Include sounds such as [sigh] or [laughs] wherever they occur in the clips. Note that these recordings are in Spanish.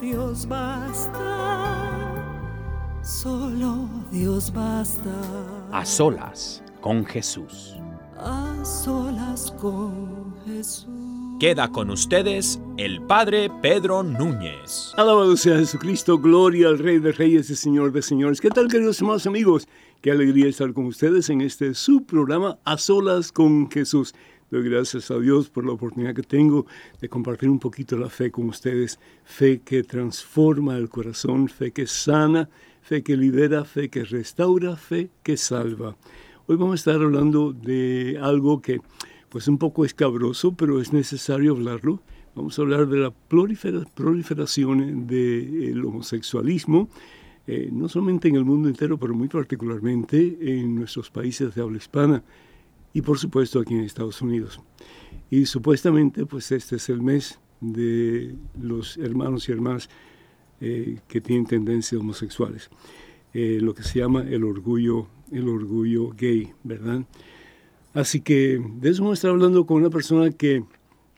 Dios basta, solo Dios basta. A solas con Jesús. A solas con Jesús. Queda con ustedes el Padre Pedro Núñez. Alabado sea Jesucristo, gloria al Rey de Reyes y Señor de Señores. ¿Qué tal, queridos hermanos amigos? Qué alegría estar con ustedes en este subprograma A Solas con Jesús. Doy gracias a Dios por la oportunidad que tengo de compartir un poquito la fe con ustedes. Fe que transforma el corazón, fe que sana, fe que libera, fe que restaura, fe que salva. Hoy vamos a estar hablando de algo que pues un poco escabroso, pero es necesario hablarlo. Vamos a hablar de la prolifera, proliferación del homosexualismo, eh, no solamente en el mundo entero, pero muy particularmente en nuestros países de habla hispana y por supuesto aquí en Estados Unidos. Y supuestamente pues este es el mes de los hermanos y hermanas eh, que tienen tendencias homosexuales, eh, lo que se llama el orgullo, el orgullo gay, ¿verdad? Así que de eso vamos a estar hablando con una persona que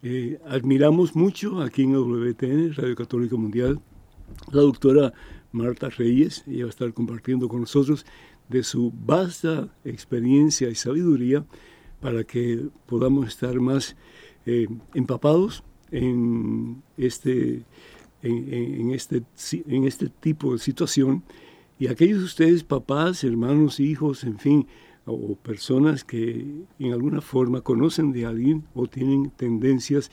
eh, admiramos mucho aquí en WTN, Radio Católica Mundial, la doctora Marta Reyes. Ella va a estar compartiendo con nosotros de su vasta experiencia y sabiduría para que podamos estar más eh, empapados en este, en, este, en este tipo de situación. Y aquellos de ustedes, papás, hermanos, hijos, en fin, o personas que en alguna forma conocen de alguien o tienen tendencias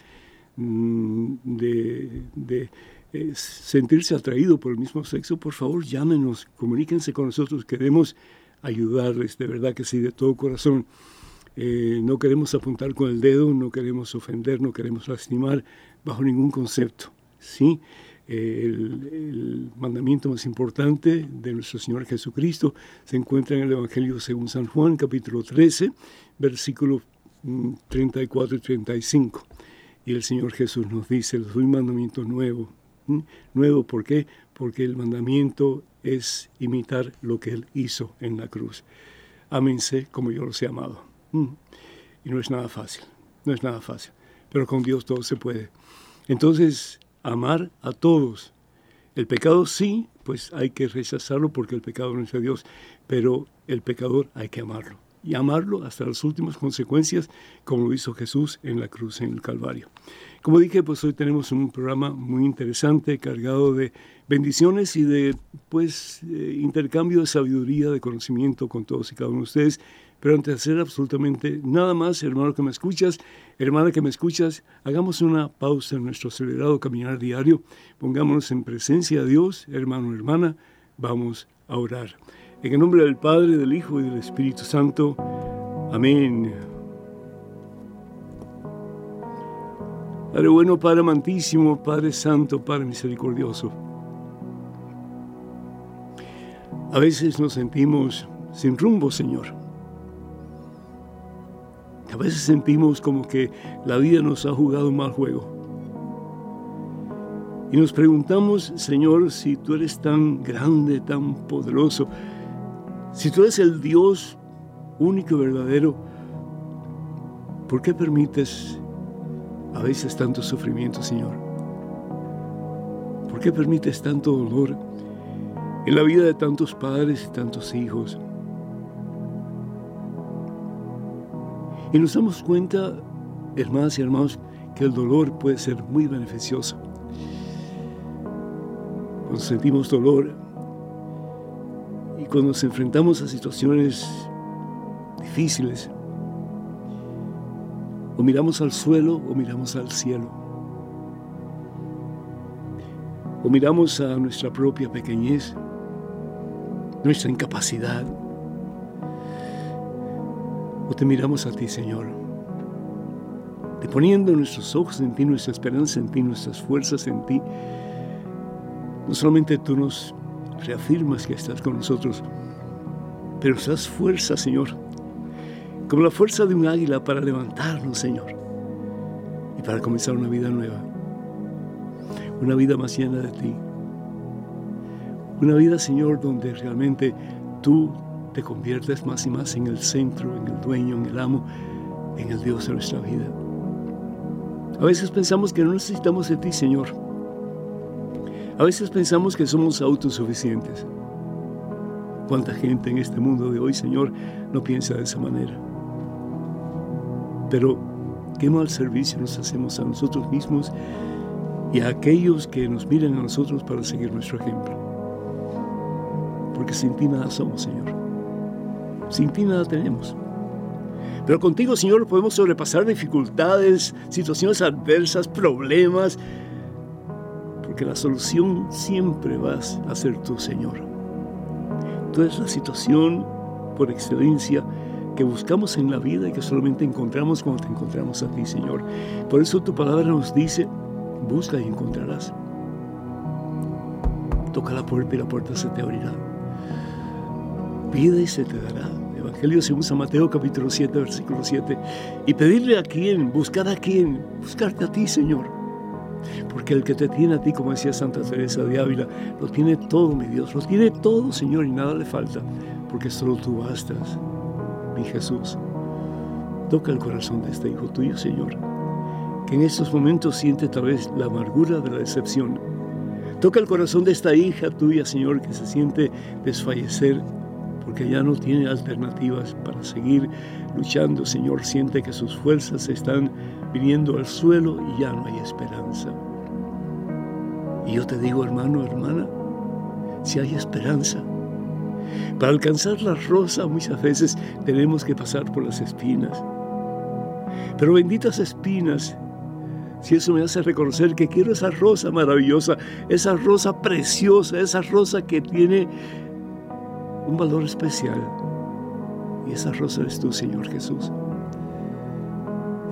de, de eh, sentirse atraído por el mismo sexo, por favor llámenos, comuníquense con nosotros, queremos ayudarles, de verdad que sí, de todo corazón. Eh, no queremos apuntar con el dedo, no queremos ofender, no queremos lastimar bajo ningún concepto. ¿sí? el, el, mandamiento más importante de nuestro Señor Jesucristo se encuentra en el Evangelio según San Juan, capítulo 13, versículos 34 y 35. Y el Señor Jesús nos dice, les doy un mandamiento nuevo. Nuevo, ¿por qué? Porque el mandamiento es imitar lo que Él hizo en la cruz. Ámense como yo los he amado. Y no es nada fácil, no es nada fácil. Pero con Dios todo se puede. Entonces, amar a todos. El pecado sí, pues hay que rechazarlo porque el pecado no es de Dios, pero el pecador hay que amarlo. Y amarlo hasta las últimas consecuencias, como lo hizo Jesús en la cruz, en el Calvario. Como dije, pues hoy tenemos un programa muy interesante, cargado de bendiciones y de pues eh, intercambio de sabiduría, de conocimiento con todos y cada uno de ustedes. Pero antes de hacer absolutamente nada más, hermano que me escuchas, hermana que me escuchas, hagamos una pausa en nuestro acelerado caminar diario, pongámonos en presencia de Dios, hermano, hermana, vamos a orar. En el nombre del Padre, del Hijo y del Espíritu Santo. Amén. Padre bueno, Padre amantísimo, Padre santo, Padre misericordioso. A veces nos sentimos sin rumbo, Señor. A veces sentimos como que la vida nos ha jugado un mal juego. Y nos preguntamos, Señor, si tú eres tan grande, tan poderoso, si tú eres el Dios único y verdadero, ¿por qué permites a veces tanto sufrimiento, Señor? ¿Por qué permites tanto dolor en la vida de tantos padres y tantos hijos? Y nos damos cuenta, hermanas y hermanos, que el dolor puede ser muy beneficioso. Cuando sentimos dolor y cuando nos enfrentamos a situaciones difíciles, o miramos al suelo o miramos al cielo. O miramos a nuestra propia pequeñez, nuestra incapacidad. O te miramos a ti, Señor. Te poniendo nuestros ojos en ti, nuestra esperanza en ti, nuestras fuerzas en ti. No solamente tú nos reafirmas que estás con nosotros, pero nos das fuerza, Señor, como la fuerza de un águila para levantarnos, Señor, y para comenzar una vida nueva, una vida más llena de ti, una vida, Señor, donde realmente tú te conviertes más y más en el centro, en el dueño, en el amo, en el Dios de nuestra vida. A veces pensamos que no necesitamos de ti, Señor. A veces pensamos que somos autosuficientes. ¿Cuánta gente en este mundo de hoy, Señor, no piensa de esa manera? Pero qué mal servicio nos hacemos a nosotros mismos y a aquellos que nos miran a nosotros para seguir nuestro ejemplo. Porque sin ti nada somos, Señor. Sin ti nada tenemos. Pero contigo, Señor, podemos sobrepasar dificultades, situaciones adversas, problemas, porque la solución siempre vas a ser tú, Señor. Tú eres la situación por excelencia que buscamos en la vida y que solamente encontramos cuando te encontramos a ti, Señor. Por eso tu palabra nos dice, busca y encontrarás. Toca la puerta y la puerta se te abrirá. Pide y se te dará. Evangelio según San Mateo capítulo 7, versículo 7. Y pedirle a quién, buscar a quién, buscarte a ti, Señor. Porque el que te tiene a ti, como decía Santa Teresa de Ávila, lo tiene todo, mi Dios, lo tiene todo, Señor, y nada le falta, porque solo tú bastas mi Jesús. Toca el corazón de este hijo tuyo, Señor, que en estos momentos siente tal vez la amargura de la decepción. Toca el corazón de esta hija tuya, Señor, que se siente desfallecer porque ya no tiene alternativas para seguir luchando, Señor. Siente que sus fuerzas están viniendo al suelo y ya no hay esperanza. Y yo te digo, hermano, hermana, si hay esperanza, para alcanzar la rosa muchas veces tenemos que pasar por las espinas. Pero benditas espinas, si eso me hace reconocer que quiero esa rosa maravillosa, esa rosa preciosa, esa rosa que tiene un valor especial. Y esa rosa eres tú, Señor Jesús.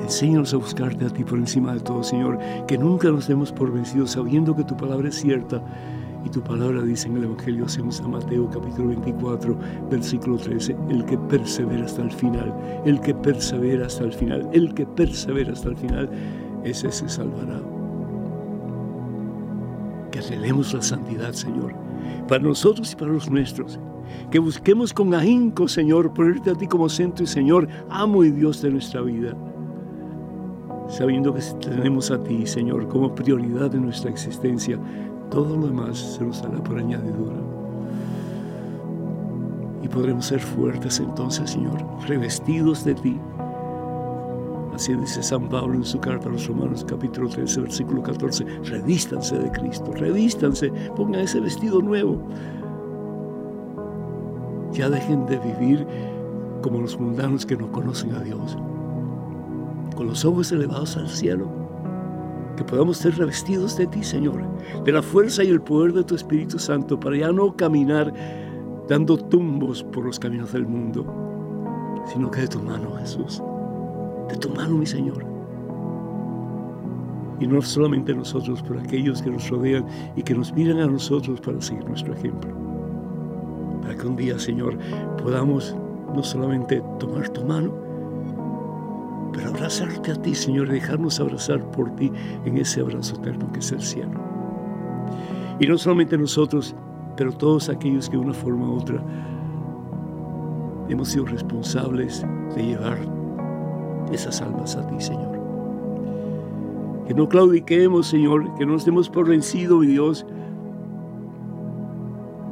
Enséñanos a buscarte a ti por encima de todo, Señor, que nunca nos demos por vencidos sabiendo que tu palabra es cierta y tu palabra dice en el Evangelio según San Mateo capítulo 24, versículo 13, el que persevera hasta el final, el que persevera hasta el final, el que persevera hasta el final, ese se salvará. Que anhelemos la santidad, Señor, para nosotros y para los nuestros. Que busquemos con ahínco, Señor, ponerte a ti como centro y Señor, amo y Dios de nuestra vida. Sabiendo que tenemos a ti, Señor, como prioridad de nuestra existencia, todo lo demás se nos hará por añadidura. Y podremos ser fuertes entonces, Señor, revestidos de ti. Así dice San Pablo en su carta a los Romanos capítulo 13, versículo 14. Revístanse de Cristo, revístanse, pongan ese vestido nuevo. Ya dejen de vivir como los mundanos que no conocen a Dios, con los ojos elevados al cielo que podamos ser revestidos de ti, Señor, de la fuerza y el poder de tu Espíritu Santo, para ya no caminar dando tumbos por los caminos del mundo, sino que de tu mano, Jesús, de tu mano, mi Señor. Y no solamente nosotros, pero aquellos que nos rodean y que nos miran a nosotros para seguir nuestro ejemplo. Para que un día, Señor, podamos no solamente tomar tu mano, pero abrazarte a ti, Señor, y dejarnos abrazar por ti en ese abrazo eterno que es el cielo. Y no solamente nosotros, pero todos aquellos que de una forma u otra hemos sido responsables de llevar esas almas a ti, Señor. Que no claudiquemos, Señor, que no nos demos por vencido, mi Dios,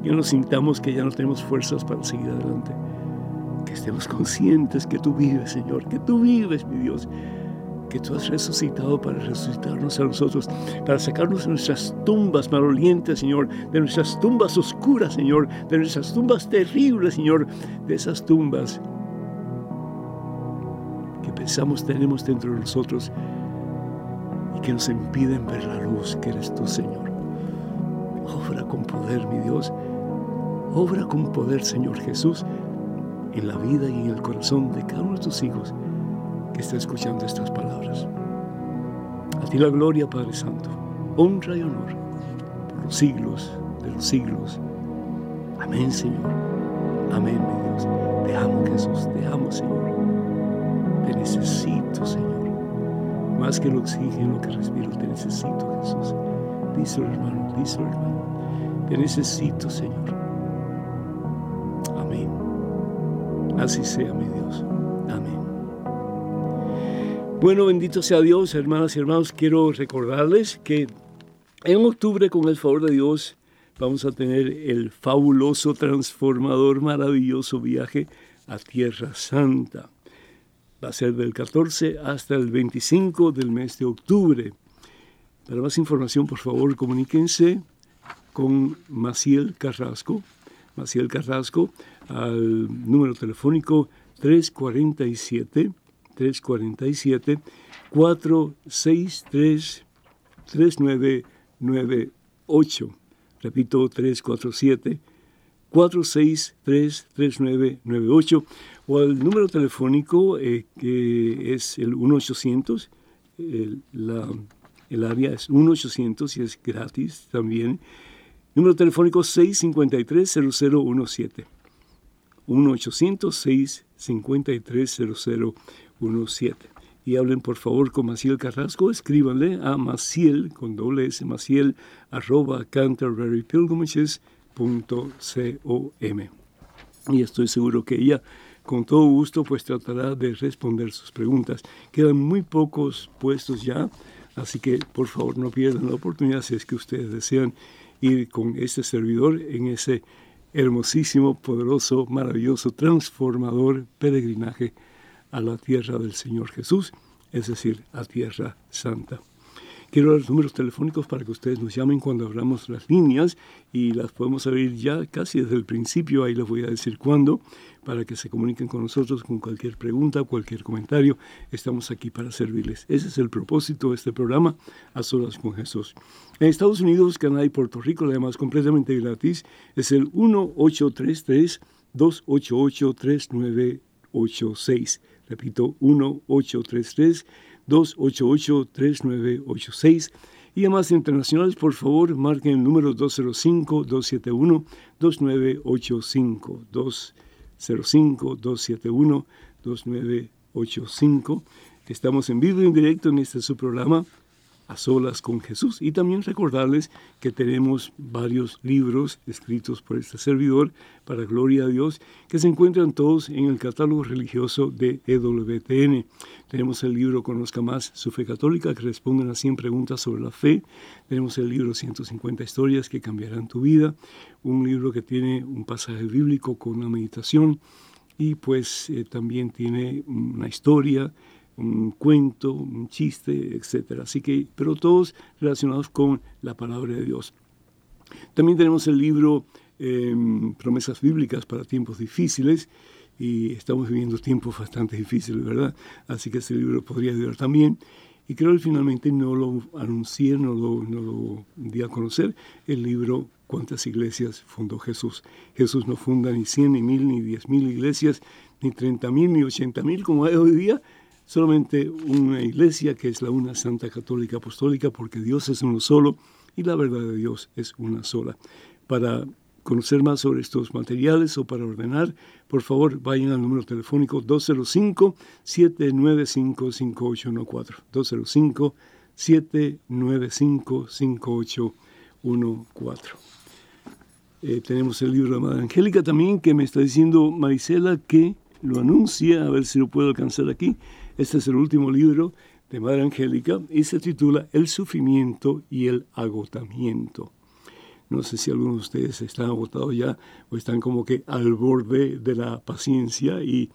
que no sintamos que ya no tenemos fuerzas para seguir adelante que estemos conscientes que tú vives, Señor, que tú vives, mi Dios, que tú has resucitado para resucitarnos a nosotros, para sacarnos de nuestras tumbas malolientes, Señor, de nuestras tumbas oscuras, Señor, de nuestras tumbas terribles, Señor, de esas tumbas que pensamos tenemos dentro de nosotros y que nos impiden ver la luz que eres tú, Señor. Obra con poder, mi Dios. Obra con poder, Señor Jesús, en la vida y en el corazón de cada uno de tus hijos que está escuchando estas palabras. A ti la gloria, Padre Santo, honra y honor por los siglos de los siglos. Amén, Señor. Amén, mi Dios. Te amo, Jesús. Te amo, Señor. Te necesito, Señor. Más que el oxígeno que respiro, te necesito, Jesús. Díselo, hermano. Díselo, hermano. Te necesito, Señor. Así sea, mi Dios. Amén. Bueno, bendito sea Dios, hermanas y hermanos. Quiero recordarles que en octubre, con el favor de Dios, vamos a tener el fabuloso, transformador, maravilloso viaje a Tierra Santa. Va a ser del 14 hasta el 25 del mes de octubre. Para más información, por favor, comuníquense con Maciel Carrasco. Maciel Carrasco al número telefónico 347 347 463 3998. Repito, 347 463 3998 o al número telefónico eh, que es el 1-800, el, el área es 1-800 y es gratis también. Número telefónico 653-0017. 1-800-653-0017. Y hablen por favor con Maciel Carrasco, escríbanle a Maciel, con doble S, Maciel, arroba canterburypilgrimages.com. Y estoy seguro que ella, con todo gusto, pues tratará de responder sus preguntas. Quedan muy pocos puestos ya, así que por favor no pierdan la oportunidad si es que ustedes desean ir con este servidor en ese hermosísimo, poderoso, maravilloso, transformador peregrinaje a la tierra del Señor Jesús, es decir, a Tierra Santa. Quiero dar los números telefónicos para que ustedes nos llamen cuando abramos las líneas y las podemos abrir ya casi desde el principio, ahí les voy a decir cuándo, para que se comuniquen con nosotros con cualquier pregunta, cualquier comentario. Estamos aquí para servirles. Ese es el propósito de este programa, A Solas con Jesús. En Estados Unidos, Canadá y Puerto Rico, además completamente gratis, es el 1833-288-3986. Repito, 1833 288-3986. Y además internacionales, por favor, marquen el número 205-271-2985. 205-271-2985. Estamos en vivo y en directo en este su programa a solas con Jesús. Y también recordarles que tenemos varios libros escritos por este servidor, para gloria a Dios, que se encuentran todos en el catálogo religioso de EWTN. Tenemos el libro Conozca más su fe católica, que responden a 100 preguntas sobre la fe. Tenemos el libro 150 historias que cambiarán tu vida. Un libro que tiene un pasaje bíblico con una meditación. Y pues eh, también tiene una historia, un cuento, un chiste, etcétera. Así que, pero todos relacionados con la palabra de Dios. También tenemos el libro em, Promesas Bíblicas para tiempos difíciles y estamos viviendo tiempos bastante difíciles, ¿verdad? Así que este libro podría ayudar también. Y creo que finalmente no lo anuncié, no lo, no lo di a conocer, el libro ¿Cuántas iglesias fundó Jesús? Jesús no funda ni cien, ni mil, ni diez mil iglesias, ni treinta mil, ni ochenta mil como hay hoy día, solamente una iglesia que es la una santa católica apostólica porque Dios es uno solo y la verdad de Dios es una sola. Para conocer más sobre estos materiales o para ordenar, por favor vayan al número telefónico 205-795-5814. 205-795-5814. Eh, tenemos el libro de Madre Angélica también que me está diciendo Marisela que lo anuncia, a ver si lo puedo alcanzar aquí. Este es el último libro de Madre Angélica y se titula El sufrimiento y el agotamiento. No sé si algunos de ustedes están agotados ya o están como que al borde de la paciencia y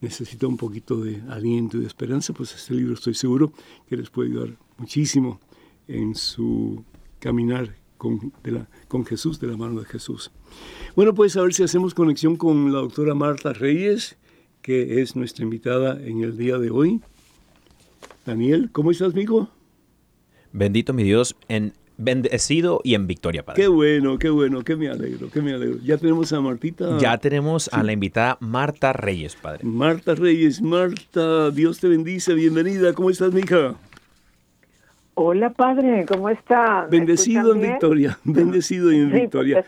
necesita un poquito de aliento y de esperanza, pues este libro estoy seguro que les puede ayudar muchísimo en su caminar con, con Jesús, de la mano de Jesús. Bueno, pues a ver si hacemos conexión con la doctora Marta Reyes, que es nuestra invitada en el día de hoy. Daniel, ¿cómo estás, amigo? Bendito mi Dios, en bendecido y en victoria, Padre. Qué bueno, qué bueno, qué me alegro, qué me alegro. Ya tenemos a Martita. Ya tenemos a la invitada Marta Reyes, Padre. Marta Reyes, Marta, Dios te bendice, bienvenida. ¿Cómo estás, mija? Hola, Padre, ¿cómo está? Bendecido en victoria, [laughs] bendecido y en victoria.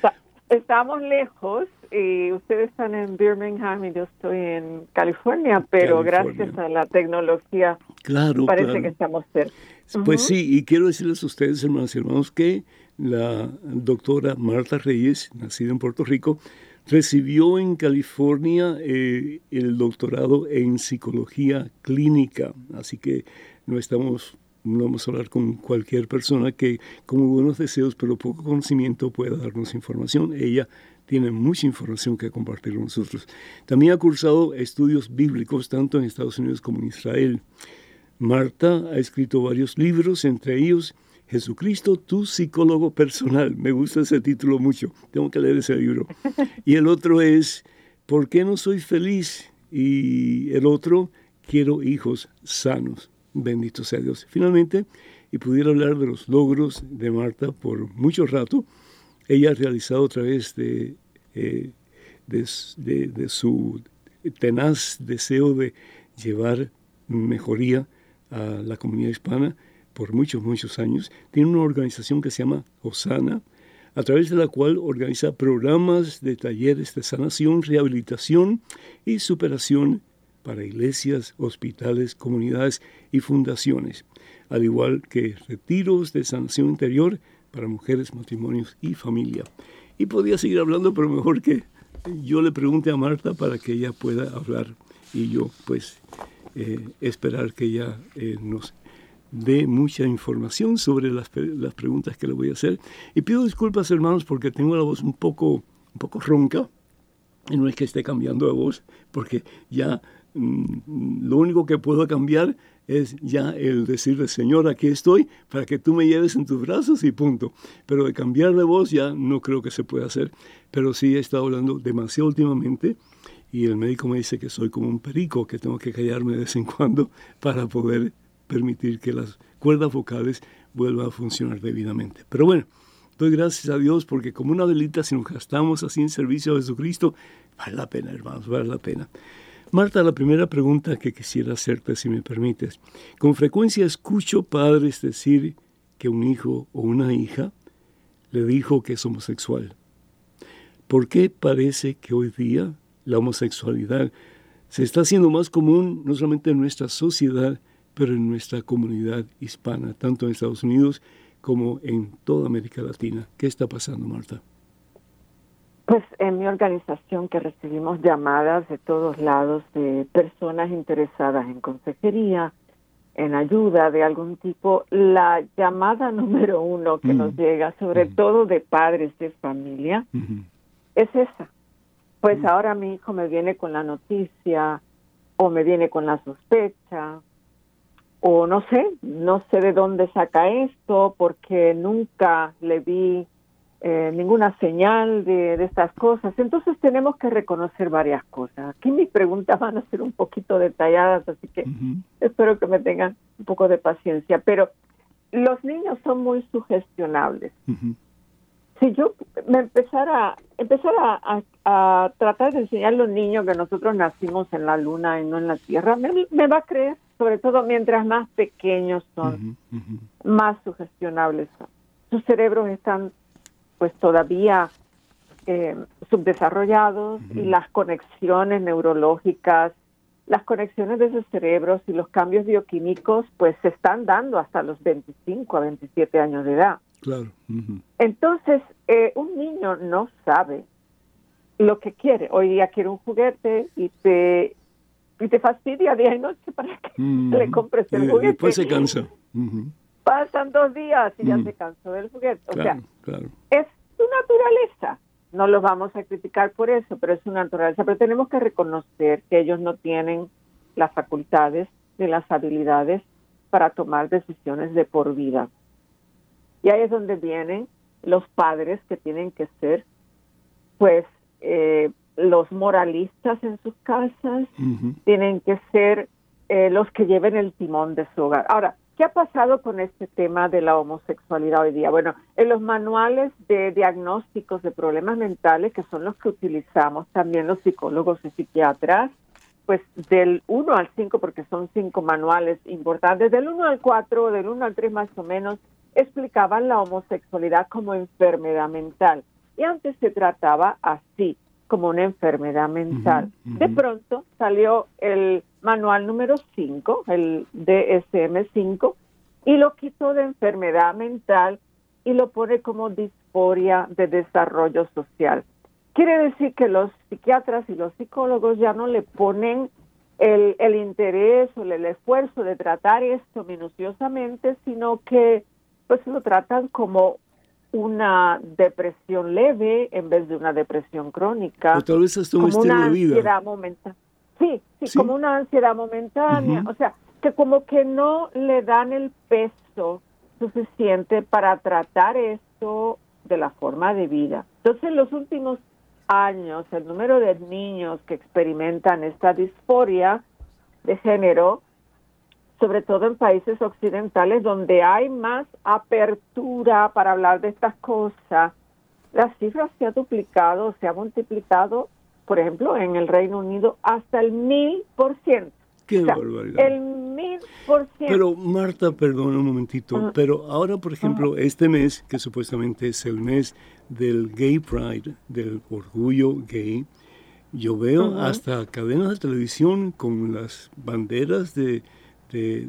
estamos lejos y ustedes están en Birmingham y yo estoy en California, pero gracias a la tecnología claro, parece que estamos cerca. Pues sí, y quiero decirles a ustedes, hermanos y hermanos, que la doctora Marta Reyes, nacida en Puerto Rico, recibió en California eh, el doctorado en psicología clínica. Así que no estamos, no vamos a hablar con cualquier persona que con buenos deseos, pero poco conocimiento pueda darnos información. Ella tiene mucha información que compartir con nosotros. También ha cursado estudios bíblicos tanto en Estados Unidos como en Israel. Marta ha escrito varios libros, entre ellos Jesucristo, tu psicólogo personal. Me gusta ese título mucho. Tengo que leer ese libro. Y el otro es ¿Por qué no soy feliz? Y el otro, Quiero hijos sanos. Bendito sea Dios. Finalmente, y pudiera hablar de los logros de Marta por mucho rato, ella ha realizado a través de, eh, de su tenaz deseo de llevar mejoría a la comunidad hispana por muchos, muchos años. Tiene una organización que se llama Osana, a través de la cual organiza programas de talleres de sanación, rehabilitación y superación para iglesias, hospitales, comunidades y fundaciones, al igual que retiros de sanación interior para mujeres, matrimonios y familia. Y podía seguir hablando, pero mejor que yo le pregunte a Marta para que ella pueda hablar y yo pues eh, esperar que ella eh, nos dé mucha información sobre las, las, preguntas que le voy a hacer. Y pido disculpas, hermanos, porque tengo la voz un poco, un poco ronca. Y no es que esté cambiando de voz, porque ya mm, lo único que puedo cambiar es ya el decirle, Señor, aquí estoy para que tú me lleves en tus brazos y punto. Pero de cambiar de voz ya no creo que se pueda hacer. Pero sí he estado hablando demasiado últimamente y el médico me dice que soy como un perico, que tengo que callarme de vez en cuando para poder permitir que las cuerdas vocales vuelvan a funcionar debidamente. Pero bueno, doy gracias a Dios porque como una velita, si nos gastamos así en servicio a Jesucristo, vale la pena, hermanos, vale la pena. Marta, la primera pregunta que quisiera hacerte, si me permites. Con frecuencia escucho padres decir que un hijo o una hija le dijo que es homosexual. ¿Por qué parece que hoy día la homosexualidad se está haciendo más común no solamente en nuestra sociedad, pero en nuestra comunidad hispana, tanto en Estados Unidos como en toda América Latina. ¿Qué está pasando, Marta? Pues en mi organización que recibimos llamadas de todos lados de personas interesadas en consejería, en ayuda de algún tipo, la llamada [laughs] número uno que nos llega, sobre todo de padres de familia, es esa. Pues mm. ahora mi hijo me viene con la noticia o me viene con la sospecha o no sé, no sé de dónde saca esto porque nunca le vi eh, ninguna señal de, estas cosas. Entonces tenemos que reconocer varias cosas. Aquí mis preguntas van a ser un poquito detalladas, así que espero que me tengan un poco de paciencia. Pero los niños son muy sugestionables si yo me empezara, empezara a, tratar de enseñar a los niños que nosotros nacimos en la luna y no en la tierra, me, va a creer, sobre todo mientras más pequeños son, más sugestionables son. Sus cerebros están pues todavía eh, subdesarrollados y las conexiones neurológicas, las conexiones de sus cerebros y los cambios bioquímicos pues se están dando hasta los 25 a 27 años de edad. Claro. Entonces, eh, un niño no sabe lo que quiere. Hoy día quiere un juguete y te y te fastidia día y noche para que [laughs] le compres el juguete. Después se cansa. Pasan dos días y ya se cansó del juguete. O sea, es su naturaleza. no los vamos a criticar por eso, pero es una naturaleza. Pero tenemos que reconocer que ellos no tienen las facultades ni las habilidades para tomar decisiones de por vida. Y ahí es donde vienen los padres que tienen que ser, pues, eh, los moralistas en sus casas, tienen que ser eh, los que lleven el timón de su hogar. Ahora, ¿qué ha pasado con este tema de la homosexualidad hoy día? Bueno, en los manuales de diagnósticos de problemas mentales, que son los que utilizamos también los psicólogos y psiquiatras, pues del 1 al 5, porque son cinco manuales importantes, del 1 al 4, del 1 al 3 más o menos, explicaban la homosexualidad como enfermedad mental. Y antes se trataba así, como una enfermedad mental. De pronto salió el manual número 5, el DSM-5, y lo quitó de enfermedad mental y lo pone como disforia de desarrollo social. Quiere decir que los psiquiatras y los psicólogos ya no le ponen el, el interés o el esfuerzo de tratar esto minuciosamente, sino que pues lo tratan como una depresión leve en vez de una depresión crónica. O tal vez hasta un como una de vida. ansiedad momentánea. Sí, sí, como una ansiedad momentánea. O sea, que como que no le dan el peso suficiente para tratar esto de la forma de vida. Entonces, en los últimos años el número de niños que experimentan esta disforia de género, sobre todo en países occidentales donde hay más apertura para hablar de estas cosas, las cifras se ha duplicado, se ha multiplicado, por ejemplo, en el Reino Unido hasta el mil por ciento. Qué barbaridad. El mil por ciento. Pero Marta, perdón un momentito, pero ahora, por ejemplo, este mes, que supuestamente es el mes del Gay Pride, del orgullo gay, yo veo hasta cadenas de televisión con las banderas de, de,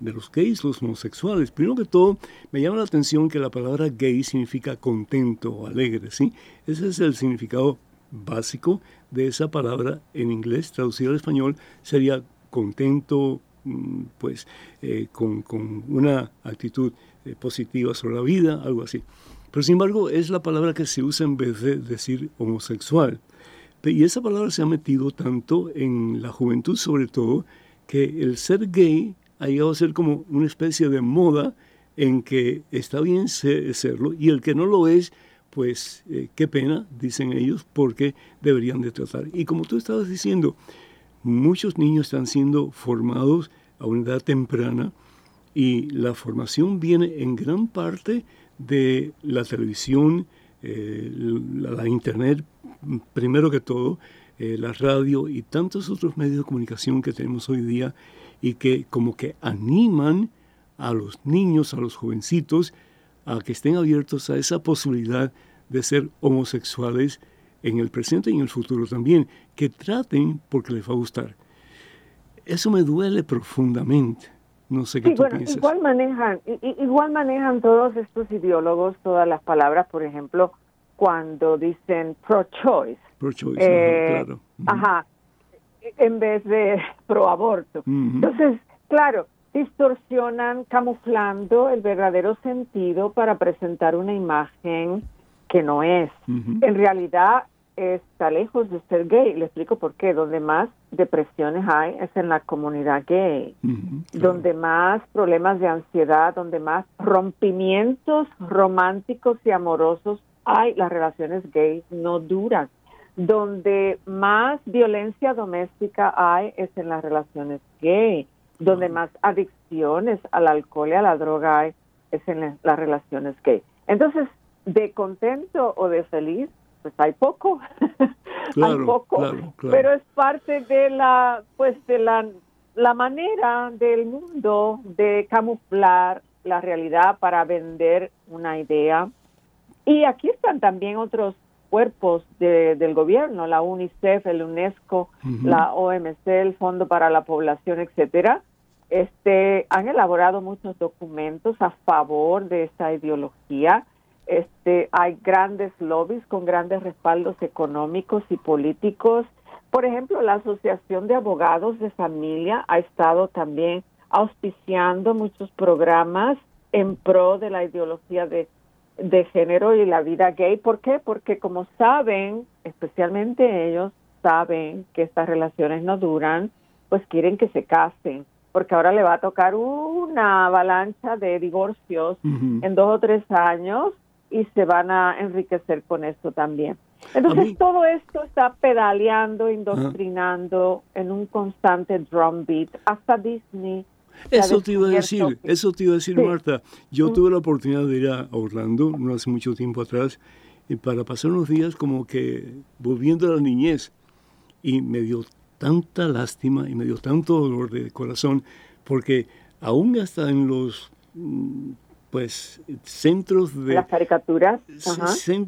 los gays, los homosexuales. Primero que todo, me llama la atención que la palabra gay significa contento o alegre, ¿sí? Ese es el significado básico de esa palabra en inglés, traducido al español, sería contento, mm, pues, eh, con, una actitud eh, positiva sobre la vida, algo así. Pero sin embargo es la palabra que se usa en vez de decir homosexual. Y esa palabra se ha metido tanto en la juventud sobre todo que el ser gay ha llegado a ser como una especie de moda en que está bien serlo y el que no lo es, pues eh, qué pena, dicen ellos, porque deberían de tratar. Y como tú estabas diciendo, muchos niños están siendo formados a una edad temprana y la formación viene en gran parte de la televisión, eh, la, internet, primero que todo, eh, la radio y tantos otros medios de comunicación que tenemos hoy día y que como que animan a los niños, a los jovencitos, a que estén abiertos a esa posibilidad de ser homosexuales en el presente y en el futuro también, que traten porque les va a gustar. Eso me duele profundamente. No sé qué Igual manejan, igual manejan todos estos ideólogos todas las palabras, por ejemplo, cuando dicen pro-choice. Pro-choice, eh, claro. Ajá, en vez de pro-aborto. Entonces, claro, distorsionan camuflando el verdadero sentido para presentar una imagen que no es. En realidad, está lejos de ser gay. Le explico por qué. Donde más depresiones hay es en la comunidad gay. Donde más problemas de ansiedad, donde más rompimientos románticos y amorosos hay, las relaciones gays no duran. Donde más violencia doméstica hay es en las relaciones gay. Donde más adicciones al alcohol y a la droga hay es en las relaciones gay. Entonces, de contento o de feliz pues hay poco, [laughs] hay poco, pero es parte de la, pues de la, la manera del mundo de camuflar la realidad para vender una idea. Y aquí están también otros cuerpos de, del gobierno, la UNICEF, el UNESCO, la OMC, el Fondo para la Población, etcétera. Este, han elaborado muchos documentos a favor de esta ideología este, hay grandes lobbies con grandes respaldos económicos y políticos. Por ejemplo, la Asociación de Abogados de Familia ha estado también auspiciando muchos programas en pro de la ideología de de género y la vida gay. ¿Por qué? Porque como saben, especialmente ellos saben que estas relaciones no duran, pues quieren que se casen, porque ahora le va a tocar una avalancha de divorcios en dos o tres años y se van a enriquecer con esto también. Entonces todo esto está pedaleando, indoctrinando en un constante drum beat. Hasta Disney eso te iba a decir, eso te iba a decir, Marta. Yo mm. tuve la oportunidad de ir a Orlando, no hace mucho tiempo atrás, y para pasar unos días como que volviendo a la niñez. Y me dio tanta lástima y me dio tanto dolor de corazón, porque aún hasta en los mm, pues centros de las caricaturas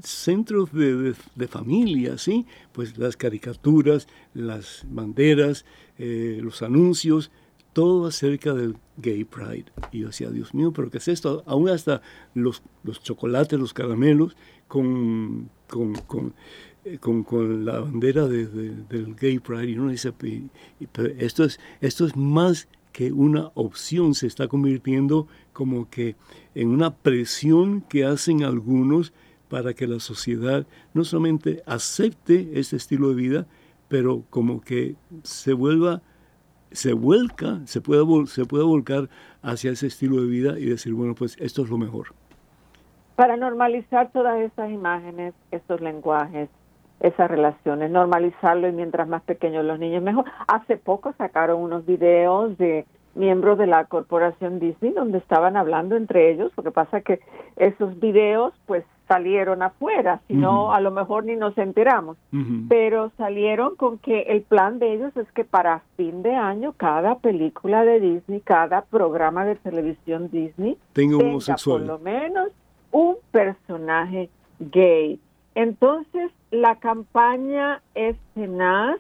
centros de, de, familia sí pues las caricaturas las banderas eh, los anuncios todo acerca del Gay Pride. Y yo decía, Dios mío, pero ¿qué es esto? Aún hasta los, los chocolates, los caramelos con, con, con, eh, la bandera del Gay Pride. Y uno dice, esto es, esto es más que una opción, se está convirtiendo como que en una presión que hacen algunos para que la sociedad no solamente acepte este estilo de vida, pero como que se vuelva se vuelca, se puede, se puede volcar hacia ese estilo de vida y decir, bueno, pues esto es lo mejor. Para normalizar todas estas imágenes, estos lenguajes, esas relaciones, normalizarlo y mientras más pequeños los niños mejor. Hace poco sacaron unos videos de miembros de la corporación Disney donde estaban hablando entre ellos, porque pasa que esos videos pues salieron afuera, si no a lo mejor ni nos enteramos, pero salieron con que el plan de ellos es que para fin de año cada película de Disney, cada programa de televisión Disney tenga, por lo menos un personaje gay. Entonces la campaña es tenaz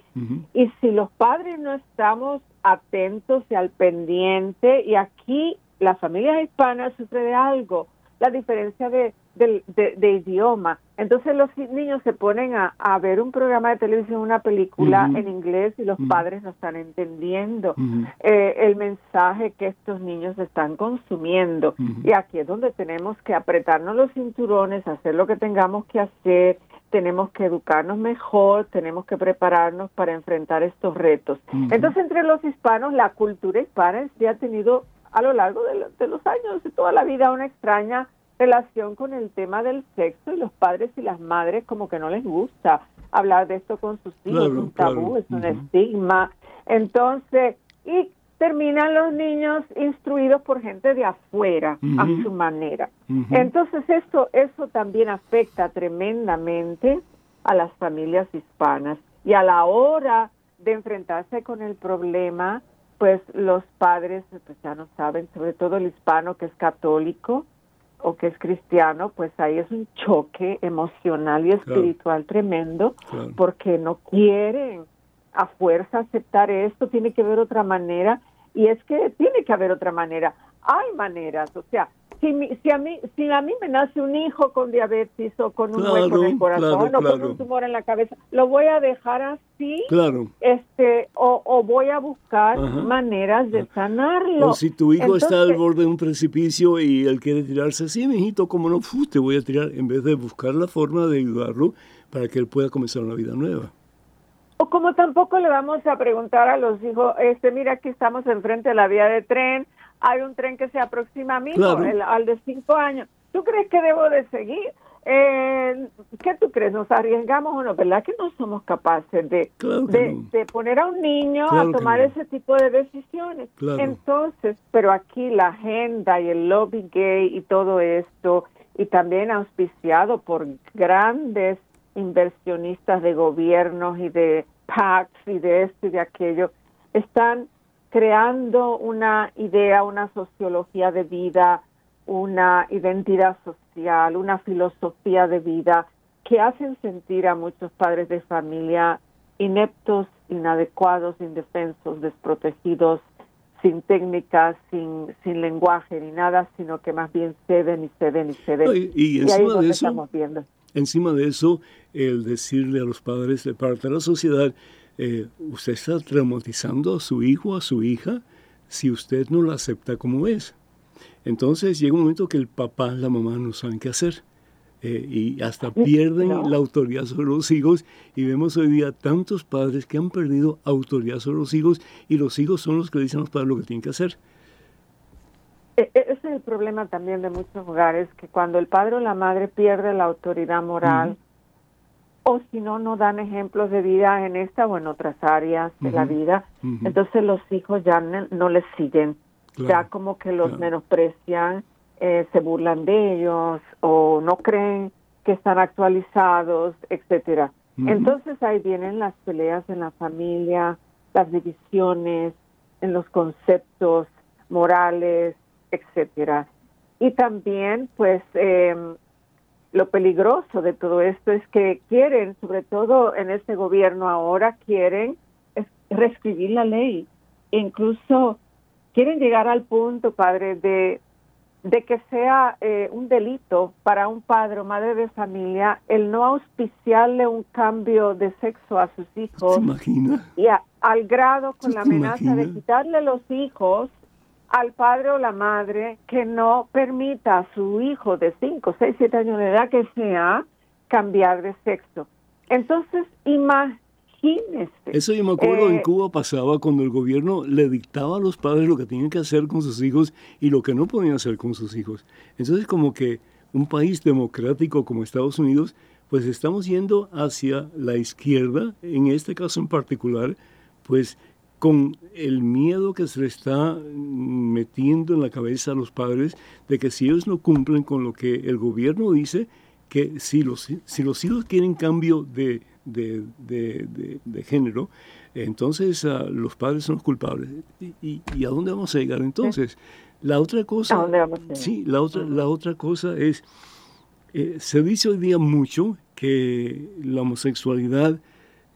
y si los padres no estamos atentos y al pendiente y aquí las familias hispanas sufren de algo, la diferencia de de, idioma. Entonces los niños se ponen a, ver un programa de televisión, una película en inglés y los padres no están entendiendo eh, el mensaje que estos niños están consumiendo. Y aquí es donde tenemos que apretarnos los cinturones, hacer lo que tengamos que hacer, tenemos que educarnos mejor, tenemos que prepararnos para enfrentar estos retos. Entonces entre los hispanos, la cultura hispana sí ha tenido a lo largo de, de los años, de toda la vida, una extraña relación con el tema del sexo y los padres y las madres como que no les gusta hablar de esto con sus hijos, es un tabú, es un estigma. Entonces, y terminan los niños instruidos por gente de afuera a su manera. Entonces, esto, eso también afecta tremendamente a las familias hispanas. Y a la hora de enfrentarse con el problema, pues los padres pues ya no saben, sobre todo el hispano que es católico, o que es cristiano, pues ahí es un choque emocional y espiritual tremendo porque no quieren a fuerza aceptar esto, tiene que haber otra manera y es que tiene que haber otra manera. Hay maneras, o sea, si, si, a mí, si a mí me nace un hijo con diabetes o con un hueco en el corazón o con un tumor en la cabeza, lo voy a dejar así, claro. este, o, voy a buscar maneras de sanarlo. O si tu hijo está al borde de un precipicio y él quiere tirarse así, mijito, como no, te voy a tirar, en vez de buscar la forma de ayudarlo para que él pueda comenzar una vida nueva. O como tampoco le vamos a preguntar a los hijos, este, mira, aquí estamos enfrente de la vía de tren, hay un tren que se aproxima a mí, al de cinco años. ¿Tú crees que debo de seguir? Eh, ¿Qué tú crees? ¿Nos arriesgamos o no? ¿Verdad que no somos capaces de, de, poner a un niño a tomar ese tipo de decisiones? Entonces, pero aquí la agenda y el lobby gay y todo esto, y también auspiciado por grandes inversionistas de gobiernos y de PACs y de esto y de aquello, están creando una idea, una sociología de vida, una identidad social, una filosofía de vida que hacen sentir a muchos padres de familia ineptos, inadecuados, indefensos, desprotegidos, sin técnicas, sin, sin lenguaje ni nada, sino que más bien ceden y ceden y ceden. y, encima de eso, encima de eso, el decirle a los padres de parte de la sociedad, eh, usted está traumatizando a su hijo, a su hija, si usted no la acepta como es. Entonces llega un momento que el papá, la mamá no saben qué hacer. eh, y hasta pierden la autoridad sobre los hijos y vemos hoy día tantos padres que han perdido autoridad sobre los hijos y los hijos son los que dicen a los padres lo que tienen que hacer. E, e, ese es el problema también de muchos hogares, que cuando el padre o la madre pierde la autoridad moral, o si no, no dan ejemplos de vida en esta o en otras áreas de la vida, entonces los hijos ya no, les siguen, ya como que los menosprecian, eh, se burlan de ellos o no creen que están actualizados, etcétera. Entonces ahí vienen las peleas en la familia, las divisiones en los conceptos morales, etcétera. Y también, pues, eh, lo peligroso de todo esto es que quieren, sobre todo en este gobierno ahora, quieren reescribir la ley. E incluso quieren llegar al punto, padre, de, de que sea eh, un delito para un padre o madre de familia el no auspiciarle un cambio de sexo a sus hijos. Y al grado con la amenaza de quitarle los hijos al padre o la madre que no permita a su hijo de 5, 6, 7 años de edad que sea cambiar de sexo. Entonces, imagínese. Eso yo me acuerdo en eh, Cuba pasaba cuando el gobierno le dictaba a los padres lo que tenían que hacer con sus hijos y lo que no podían hacer con sus hijos. Entonces, como que un país democrático como Estados Unidos, pues estamos yendo hacia la izquierda, en este caso en particular, pues con el miedo que se le está metiendo en la cabeza a los padres de que si ellos no cumplen con lo que el gobierno dice, que si los, si los hijos quieren cambio de, género, entonces uh, los padres son los culpables. ¿Y, a dónde vamos a llegar entonces? La otra cosa, sí, la otra, la otra cosa es, eh, se dice hoy día mucho que la homosexualidad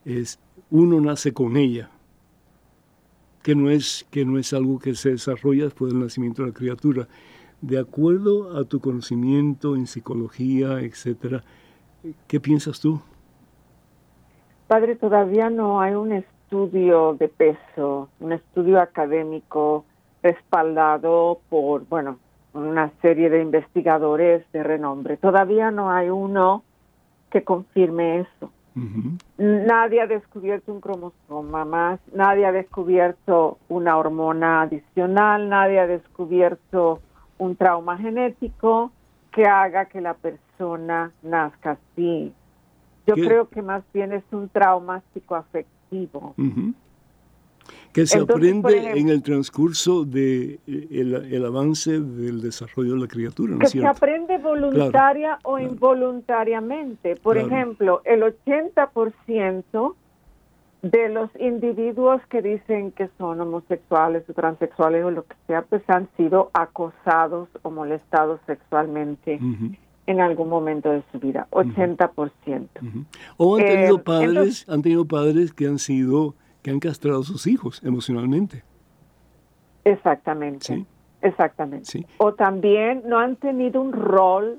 es, uno nace con ella, que no es, que no es algo que se desarrolla después del nacimiento de la criatura. De acuerdo a tu conocimiento en psicología, etcétera, ¿qué piensas tú? Padre, todavía no hay un estudio de peso, un estudio académico respaldado por, bueno, una serie de investigadores de renombre. Todavía no hay uno que confirme eso. Nadie ha descubierto un cromosoma más, nadie ha descubierto una hormona adicional, nadie ha descubierto un trauma genético que haga que la persona nazca así. Yo creo que más bien es un trauma psicoafectivo que se aprende en el transcurso de eh, el, avance del desarrollo de la criatura, que se aprende voluntaria o involuntariamente. Por ejemplo, el 80% de los individuos que dicen que son homosexuales o transexuales o lo que sea, pues han sido acosados o molestados sexualmente. en algún momento de su vida, 80%. O han tenido eh, padres, han tenido padres que han sido que han castrado a sus hijos emocionalmente. Exactamente. Exactamente. O también no han tenido un rol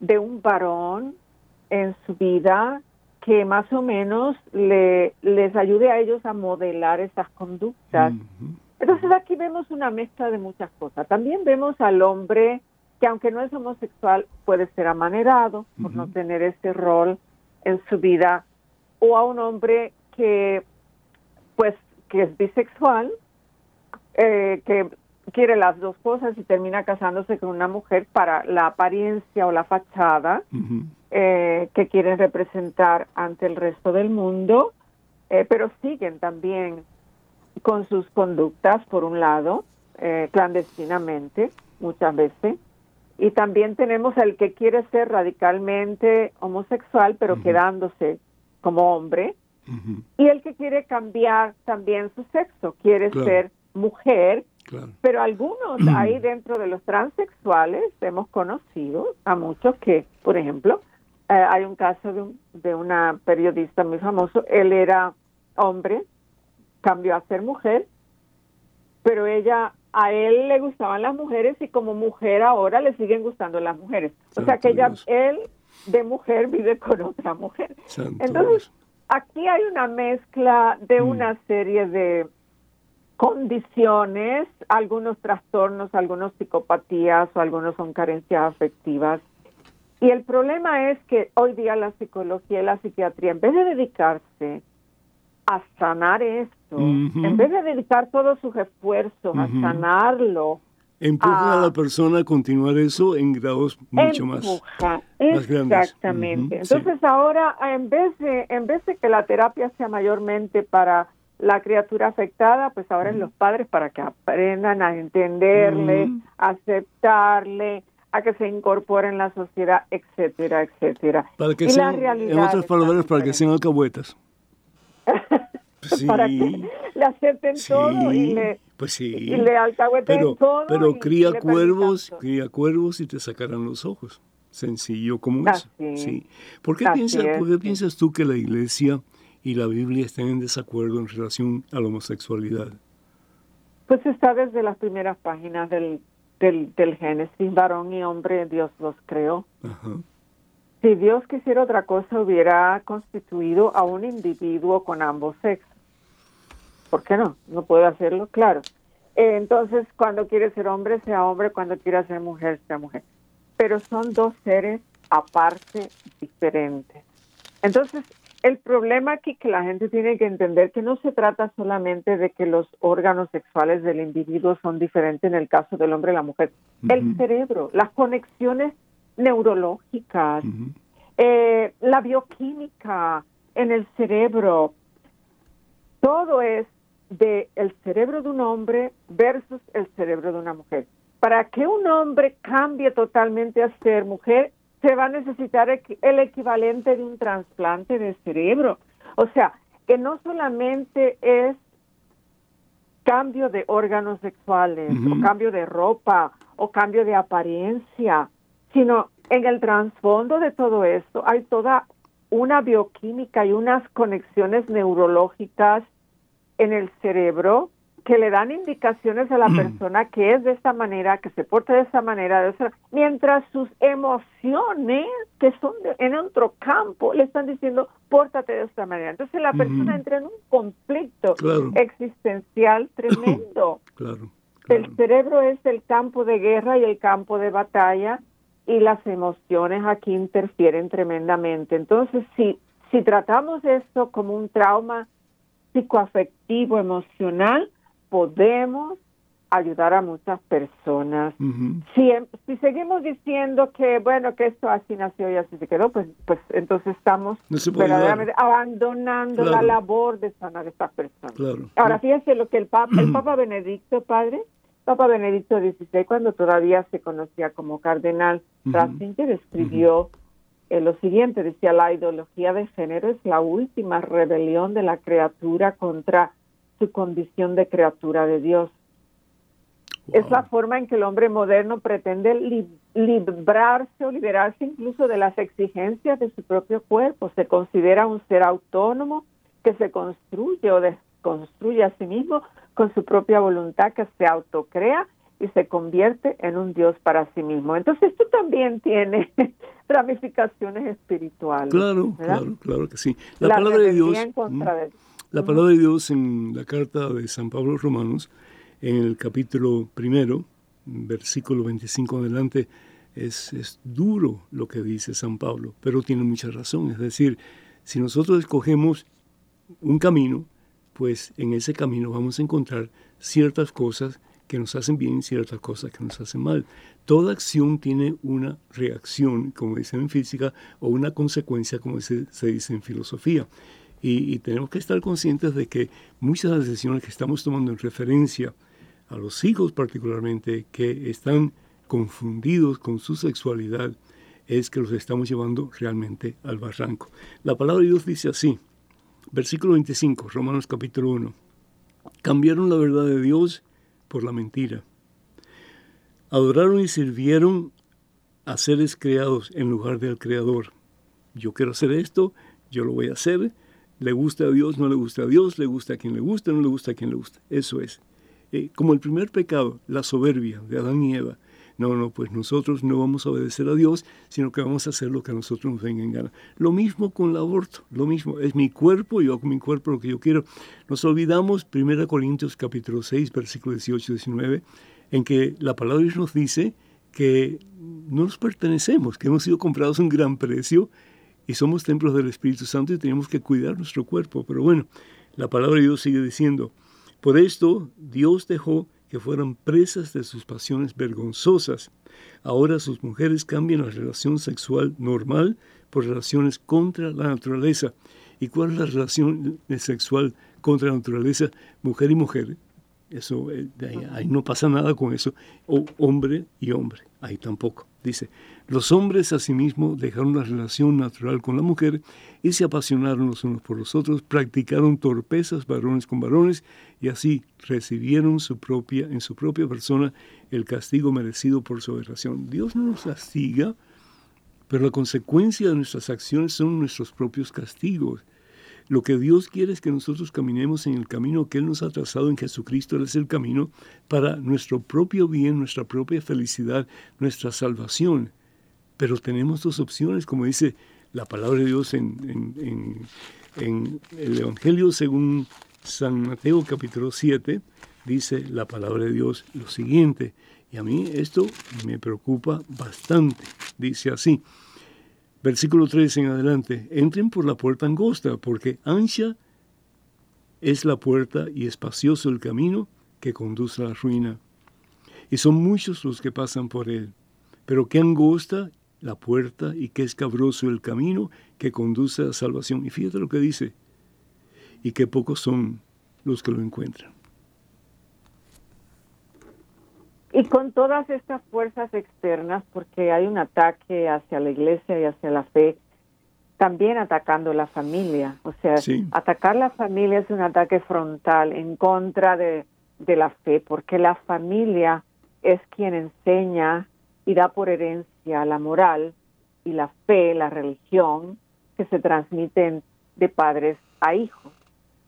de un varón en su vida que más o menos le, les ayude a ellos a modelar esas conductas. Entonces aquí vemos una mezcla de muchas cosas. También vemos al hombre que aunque no es homosexual puede ser amanerado por no tener ese rol en su vida, o a un hombre que pues que es bisexual, eh, que quiere las dos cosas y termina casándose con una mujer para la apariencia o la fachada eh, que quieren representar ante el resto del mundo, eh, pero siguen también con sus conductas, por un lado, clandestinamente, muchas veces. Y también tenemos el que quiere ser radicalmente homosexual, pero quedándose como hombre, y el que quiere cambiar también su sexo, quiere ser mujer, pero algunos ahí dentro de los transexuales hemos conocido a muchos que, por ejemplo, eh, hay un caso de, de una periodista muy famoso, él era hombre, cambió a ser mujer, pero ella a él le gustaban las mujeres y como mujer ahora le siguen gustando las mujeres. O sea que ella, él de mujer vive con otra mujer. Entonces, aquí hay una mezcla de mm. una serie de condiciones, algunos trastornos, algunos psicopatías o algunos son carencias afectivas. Y el problema es que hoy día la psicología y la psiquiatría, en vez de dedicarse a sanar esto, en vez de dedicar todos sus esfuerzos a sanarlo, empuja a, la persona a continuar eso en grados mucho más, más grandes. Exactamente. Entonces ahora en vez de en vez de que la terapia sea mayormente para la criatura afectada, pues ahora es los padres para que aprendan a entenderle, a aceptarle, a que se incorpore en la sociedad, etcétera, etcétera. Para que sean, en otras palabras, para que sean alcahuetas. [laughs] para que le acepten todo y le, pues sí. y le alcahueten pero, todo. Pero cría cuervos, cría cuervos y te sacarán los ojos. Sencillo como eso. Sí. ¿Por qué, piensas, ¿Por qué piensas tú que la iglesia y la Biblia están en desacuerdo en relación a la homosexualidad? Pues está desde las primeras páginas del, del, del Génesis, varón y hombre, Dios los creó. Ajá. Si Dios quisiera otra cosa, hubiera constituido a un individuo con ambos sexos. ¿Por qué no? No puede hacerlo, claro. Eh, entonces, cuando quiere ser hombre, sea hombre, cuando quiera ser mujer, sea mujer. Pero son dos seres aparte diferentes. Entonces, el problema aquí que la gente tiene que entender que no se trata solamente de que los órganos sexuales del individuo son diferentes en el caso del hombre y la mujer. El cerebro, las conexiones neurológicas, eh, la bioquímica en el cerebro, todo es de el cerebro de un hombre versus el cerebro de una mujer. Para que un hombre cambie totalmente a ser mujer, se va a necesitar el equivalente de un trasplante de cerebro. O sea, que no solamente es cambio de órganos sexuales, o cambio de ropa, o cambio de apariencia, sino en el trasfondo de todo esto hay toda una bioquímica y unas conexiones neurológicas en el cerebro que le dan indicaciones a la mm. persona que es de esta manera, que se porta de esta manera, de mientras sus emociones, que son en otro campo, le están diciendo, pórtate de esta manera. Entonces la persona entra en un conflicto existencial [clears throat] tremendo. claro. El cerebro es el campo de guerra y el campo de batalla y las emociones aquí interfieren tremendamente. Entonces, si, si tratamos esto como un trauma psicoafectivo, emocional, podemos ayudar a muchas personas. si, em, si, seguimos diciendo que, bueno, que esto así nació y así se quedó, pues, pues entonces estamos verdaderamente abandonando la labor de sanar a estas personas. Ahora, fíjense lo que el Papa, el Papa Benedicto, padre, Papa Benedicto XVI, cuando todavía se conocía como cardenal Ratzinger, escribió eh, lo siguiente, decía, la ideología de género es la última rebelión de la criatura contra su condición de criatura de Dios. Es la forma en que el hombre moderno pretende librarse o liberarse incluso de las exigencias de su propio cuerpo. Se considera un ser autónomo que se construye o desconstruye a sí mismo con su propia voluntad que se autocrea y se convierte en un Dios para sí mismo. Entonces esto también tiene [laughs] ramificaciones espirituales. Claro, claro, claro que sí. La, palabra de Dios, la palabra de Dios en la carta de San Pablo a los Romanos, en el capítulo primero, versículo 25 adelante, es, es duro lo que dice San Pablo, pero tiene mucha razón. Es decir, si nosotros escogemos un camino, pues en ese camino vamos a encontrar ciertas cosas que nos hacen bien y ciertas cosas que nos hacen mal. Toda acción tiene una reacción, como dicen en física, o una consecuencia, como se, dice en filosofía. Y, tenemos que estar conscientes de que muchas de las decisiones que estamos tomando en referencia a los hijos particularmente, que están confundidos con su sexualidad, es que los estamos llevando realmente al barranco. La palabra de Dios dice así, Versículo 25, Romanos capítulo 1. Cambiaron la verdad de Dios por la mentira. Adoraron y sirvieron a seres creados en lugar del Creador. Yo quiero hacer esto, yo lo voy a hacer. Le gusta a Dios, no le gusta a Dios, le gusta a quien le gusta, no le gusta a quien le gusta. Eso es. Eh, como el primer pecado, la soberbia de Adán y Eva, no, no, pues nosotros no vamos a obedecer a Dios, sino que vamos a hacer lo que a nosotros nos venga en gana. Lo mismo con el aborto, lo mismo, es mi cuerpo, yo hago con mi cuerpo lo que yo quiero. Nos olvidamos, 1 Corintios capítulo 6, versículo 18 y 19, en que la palabra de Dios nos dice que no nos pertenecemos, que hemos sido comprados a un gran precio y somos templos del Espíritu Santo y tenemos que cuidar nuestro cuerpo. Pero bueno, la palabra de Dios sigue diciendo, por esto Dios dejó que fueran presas de sus pasiones vergonzosas. Ahora sus mujeres cambian la relación sexual normal por relaciones contra la naturaleza. ¿Y cuál es la relación sexual contra la naturaleza? Mujer y mujer. Eso, eh, ahí, no pasa nada con eso. O hombre y hombre. Ahí tampoco. Dice, los hombres asimismo dejaron la relación natural con la mujer y se apasionaron los unos por los otros, practicaron torpezas varones con varones y así recibieron su propia, en su propia persona el castigo merecido por su aberración. Dios no nos castiga, pero la consecuencia de nuestras acciones son nuestros propios castigos. Lo que Dios quiere es que nosotros caminemos en el camino que Él nos ha trazado en Jesucristo. Él es el camino para nuestro propio bien, nuestra propia felicidad, nuestra salvación. Pero tenemos dos opciones, como dice la palabra de Dios en, el Evangelio según San Mateo capítulo 7, dice la palabra de Dios lo siguiente. Y a mí esto me preocupa bastante. Dice así, Versículo 3 en adelante, entren por la puerta angosta, porque ancha es la puerta y espacioso el camino que conduce a la ruina. Y son muchos los que pasan por él. Pero qué angosta la puerta y qué escabroso el camino que conduce a salvación. Y fíjate lo que dice, y qué pocos son los que lo encuentran. Y con todas estas fuerzas externas, porque hay un ataque hacia la iglesia y hacia la fe, también atacando la familia. O sea, atacar la familia es un ataque frontal en contra de, de la fe, porque la familia es quien enseña y da por herencia la moral y la fe, la religión, que se transmiten de padres a hijos.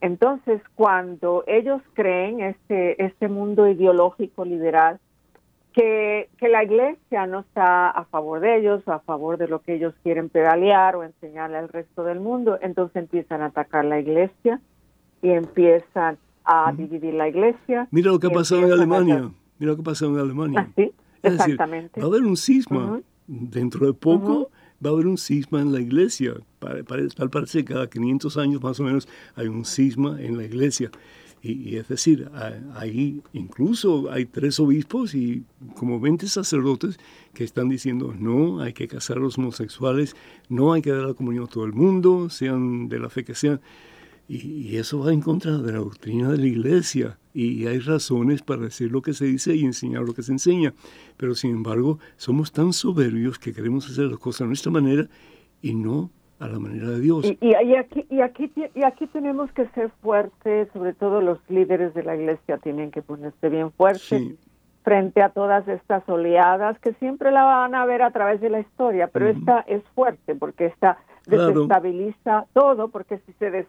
Entonces, cuando ellos creen este, este mundo ideológico liberal, que, la iglesia no está a favor de ellos o a favor de lo que ellos quieren pedalear o enseñarle al resto del mundo, entonces empiezan a atacar la iglesia y empiezan a dividir la iglesia. Mira lo que ha pasado en Alemania. Mira lo que ha pasado en Alemania. Ah, sí, exactamente. va a haber un cisma. Dentro de poco va a haber un cisma en la iglesia. Tal parece que cada 500 años más o menos hay un cisma en la iglesia. Y, es decir, ahí incluso hay tres obispos y como 20 sacerdotes que están diciendo no, hay que casar a los homosexuales, no hay que dar la comunión a todo el mundo, sean de la fe que sean. Y, eso va en contra de la doctrina de la iglesia. Y hay razones para decir lo que se dice y enseñar lo que se enseña. Pero sin embargo, somos tan soberbios que queremos hacer las cosas a nuestra manera y no a la manera de Dios. Y, y, aquí, y, aquí, y aquí tenemos que ser fuertes, sobre todo los líderes de la iglesia tienen que ponerse bien fuertes frente a todas estas oleadas que siempre la van a ver a través de la historia, pero esta es fuerte porque esta desestabiliza todo, porque si se,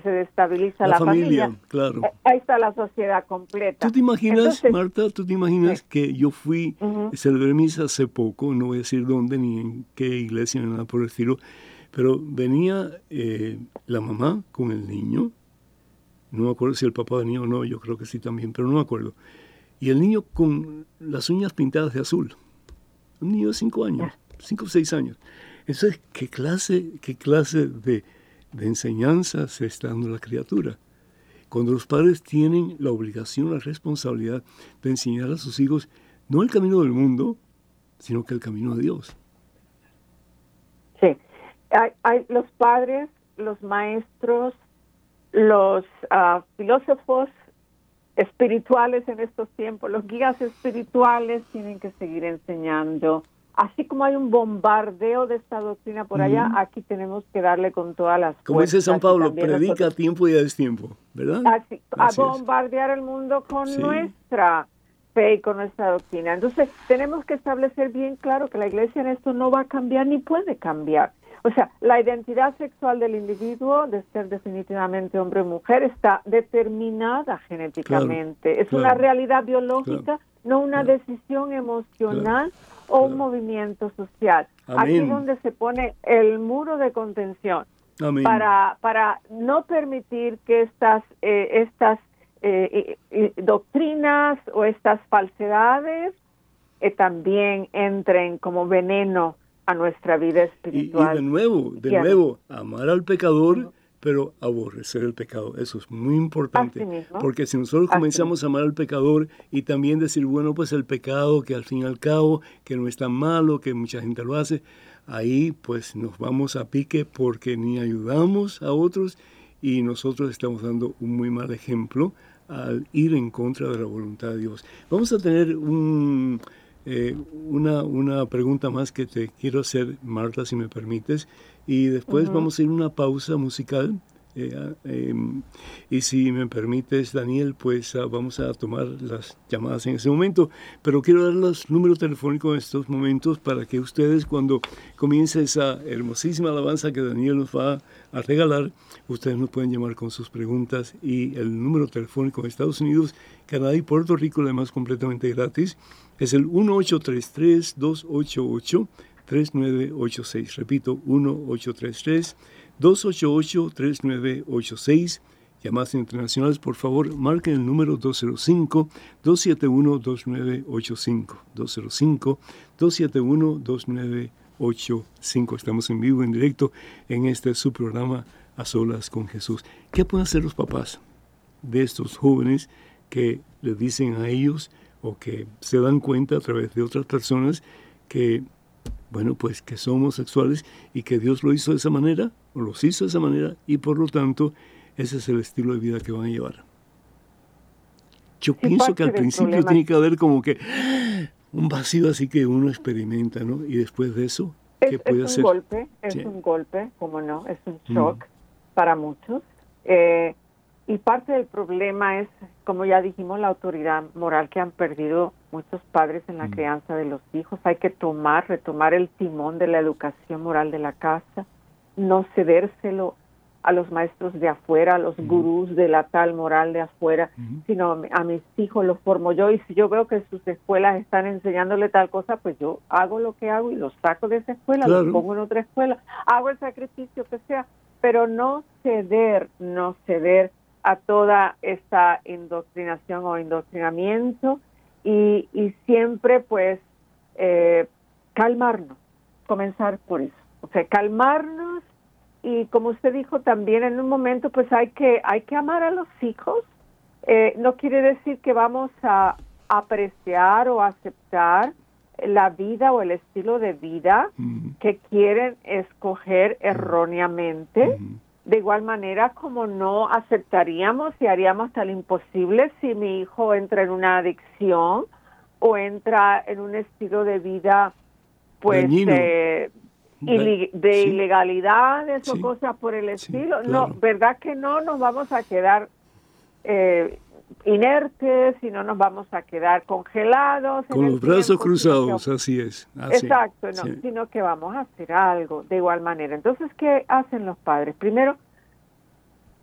se destabiliza la, familia, claro. Eh, ahí está la sociedad completa. ¿Tú te imaginas, Marta, tú te imaginas que yo fui, uh celebré misa hace poco, no voy a decir dónde ni en qué iglesia ni nada por el estilo, pero venía eh, la mamá con el niño, no me acuerdo si el papá venía o no, yo creo que sí también, pero no me acuerdo. Y el niño con las uñas pintadas de azul. Un niño de cinco años, cinco o seis años. Eso es, ¿qué clase, qué clase de, de enseñanza se está dando la criatura? Cuando los padres tienen la obligación, la responsabilidad de enseñar a sus hijos no el camino del mundo, sino que el camino de Dios hay, los padres, los maestros, los ah, filósofos espirituales en estos tiempos, los guías espirituales tienen que seguir enseñando. Así como hay un bombardeo de esta doctrina por allá, aquí tenemos que darle con todas las Como dice San Pablo, predica a tiempo y a destiempo, ¿verdad? Así, a bombardear el mundo con nuestra fe y con nuestra doctrina. Entonces, tenemos que establecer bien claro que la iglesia en esto no va a cambiar ni puede cambiar. O sea, la identidad sexual del individuo, de ser definitivamente hombre o mujer, está determinada genéticamente. es una realidad biológica, no una decisión emocional o un movimiento social. Aquí es donde se pone el muro de contención para para no permitir que estas eh, estas eh, doctrinas o estas falsedades eh, también entren como veneno a nuestra vida espiritual. Y, de nuevo, de nuevo, amar al pecador, pero aborrecer el pecado. Eso es muy importante. Porque si nosotros comenzamos a amar al pecador y también decir, bueno, pues el pecado, que al fin y al cabo, que no es tan malo, que mucha gente lo hace, ahí pues nos vamos a pique porque ni ayudamos a otros y nosotros estamos dando un muy mal ejemplo al ir en contra de la voluntad de Dios. Vamos a tener un eh, una, una pregunta más que te quiero hacer, Marta, si me permites, y después vamos a ir a una pausa musical. Eh, ah, em, y si me permites, Daniel, pues ah, vamos a tomar las llamadas en ese momento. Pero quiero dar los números telefónicos en estos momentos para que ustedes, cuando comience esa hermosísima alabanza que Daniel nos va a regalar, ustedes nos pueden llamar con sus preguntas. Y el número telefónico en Estados Unidos, Canadá y Puerto Rico, además completamente gratis, es el 1833-288-3986. Repito, 1833-288-3986. Llamadas internacionales, por favor, marquen el número 205-271-2985. 205-271-2985. Estamos en vivo, en directo, en este su programa A Solas con Jesús. ¿Qué pueden hacer los papás de estos jóvenes que le dicen a ellos, o que se dan cuenta a través de otras personas que, bueno, pues que son homosexuales y que Dios lo hizo de esa manera, o los hizo de esa manera, y por lo tanto ese es el estilo de vida que van a llevar. Yo pienso que al principio tiene que haber como que un vacío así que uno experimenta, ¿no? Y después de eso, ¿qué puede hacer? Es un golpe, es un golpe, como no, es un shock para muchos. Eh, y parte del problema es, como ya dijimos, la autoridad moral que han perdido muchos padres en la mm. crianza de los hijos. Hay que tomar, retomar el timón de la educación moral de la casa, no cedérselo a los maestros de afuera, a los gurús de la tal moral de afuera, sino a mis hijos los formo yo. Y si yo veo que sus escuelas están enseñándole tal cosa, pues yo hago lo que hago y los saco de esa escuela, los pongo en otra escuela, hago el sacrificio que sea, pero no ceder, no ceder a toda esta indoctrinación o indoctrinamiento y, siempre pues eh, calmarnos, comenzar por eso, o sea, calmarnos y como usted dijo también en un momento pues hay que hay que amar a los hijos, eh, no quiere decir que vamos a apreciar o aceptar la vida o el estilo de vida que quieren escoger erróneamente. De igual manera como no aceptaríamos y haríamos tal imposible si mi hijo entra en una adicción o entra en un estilo de vida pues de, de ilegalidades o cosas por el estilo. No, ¿verdad que no nos vamos a quedar eh, inertes y no nos vamos a quedar congelados. Con los brazos cruzados, así es. Exacto, no, sino que vamos a hacer algo de igual manera. Entonces, ¿qué hacen los padres? Primero,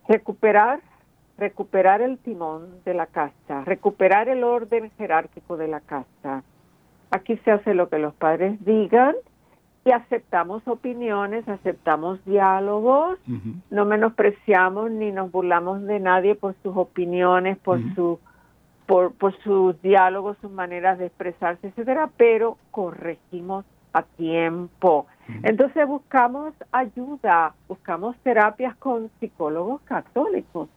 recuperar recuperar el timón de la casa, recuperar el orden jerárquico de la casa. Aquí se hace lo que los padres digan y aceptamos opiniones, aceptamos diálogos, no menospreciamos ni nos burlamos de nadie por sus opiniones, por su por, por sus diálogos, sus maneras de expresarse, etcétera, pero corregimos a tiempo. Entonces buscamos ayuda, buscamos terapias con psicólogos católicos.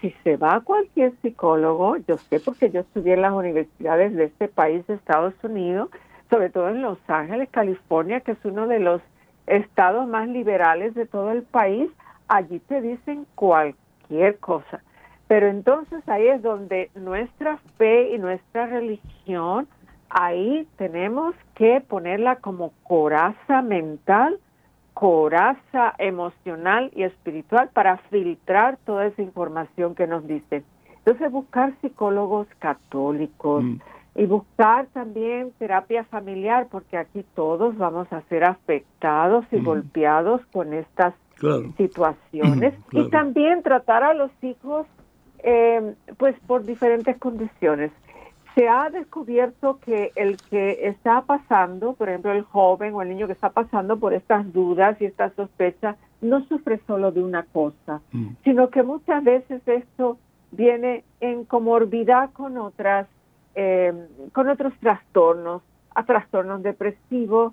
Si se va a cualquier psicólogo, yo sé porque yo estudié en las universidades de este país, de Estados Unidos, sobre todo en Los Ángeles, California, que es uno de los estados más liberales de todo el país, allí te dicen cualquier cosa. Pero entonces ahí es donde nuestra fe y nuestra religión, ahí tenemos que ponerla como coraza mental, coraza emocional y espiritual para filtrar toda esa información que nos dicen. Entonces buscar psicólogos católicos, mm y buscar también terapia familiar, porque aquí todos vamos a ser afectados y golpeados con estas situaciones. Y también tratar a los hijos, eh, pues por diferentes condiciones. Se ha descubierto que el que está pasando, por ejemplo, el joven o el niño que está pasando por estas dudas y estas sospechas, no sufre solo de una cosa, sino que muchas veces esto viene en comorbidad con otras eh, con otros trastornos, a trastornos depresivos,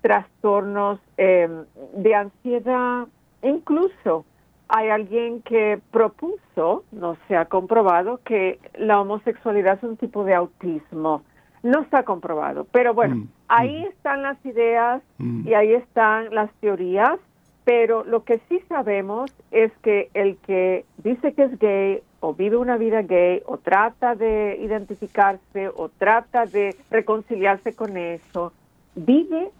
trastornos eh, de ansiedad, incluso hay alguien que propuso, no se ha comprobado, que la homosexualidad es un tipo de autismo. No está comprobado, pero bueno, mm, ahí mm. están las ideas mm. y ahí están las teorías, pero lo que sí sabemos es que el que dice que es gay o vive una vida gay o trata de identificarse o trata de reconciliarse con eso, vive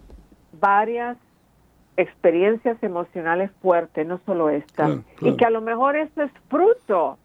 varias experiencias emocionales fuertes, no solo esta, y que a lo mejor esto es fruto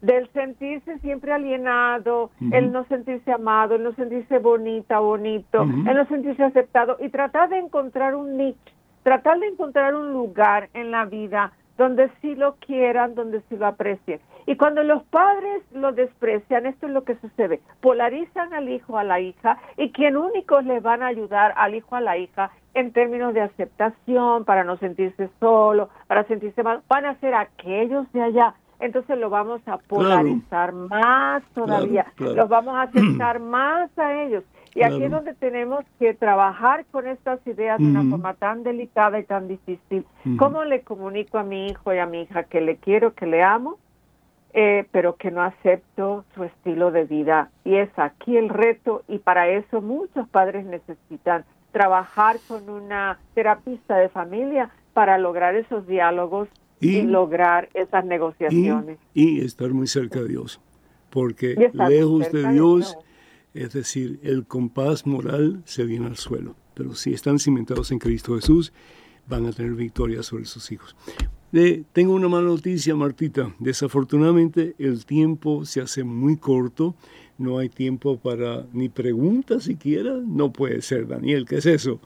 del sentirse siempre alienado, el no sentirse amado, el no sentirse bonita, bonito, el no sentirse aceptado y tratar de encontrar un nicho, tratar de encontrar un lugar en la vida donde sí lo quieran, donde sí lo aprecien. Y cuando los padres lo desprecian, esto es lo que sucede. Polarizan al hijo, a la hija, y quien únicos le van a ayudar al hijo, a la hija, en términos de aceptación, para no sentirse solo, para sentirse mal, van a ser aquellos de allá. Entonces lo vamos a polarizar más todavía, los vamos a aceptar [clears throat] más a ellos. Y aquí es donde tenemos que trabajar con estas ideas de una forma tan delicada y tan difícil. ¿Cómo le comunico a mi hijo y a mi hija que le quiero, que le amo, eh, pero que no acepto su estilo de vida? Y es aquí el reto y para eso muchos padres necesitan trabajar con una terapista de familia para lograr esos diálogos y, lograr esas negociaciones. Y, estar muy cerca de Dios, porque lejos de Dios, es decir, el compás moral se viene al suelo, pero si están cimentados en Cristo Jesús, van a tener victoria sobre sus hijos. tengo una mala noticia, Martita. Desafortunadamente el tiempo se hace muy corto no hay tiempo para ni preguntas siquiera. No puede ser, Daniel, ¿qué es eso?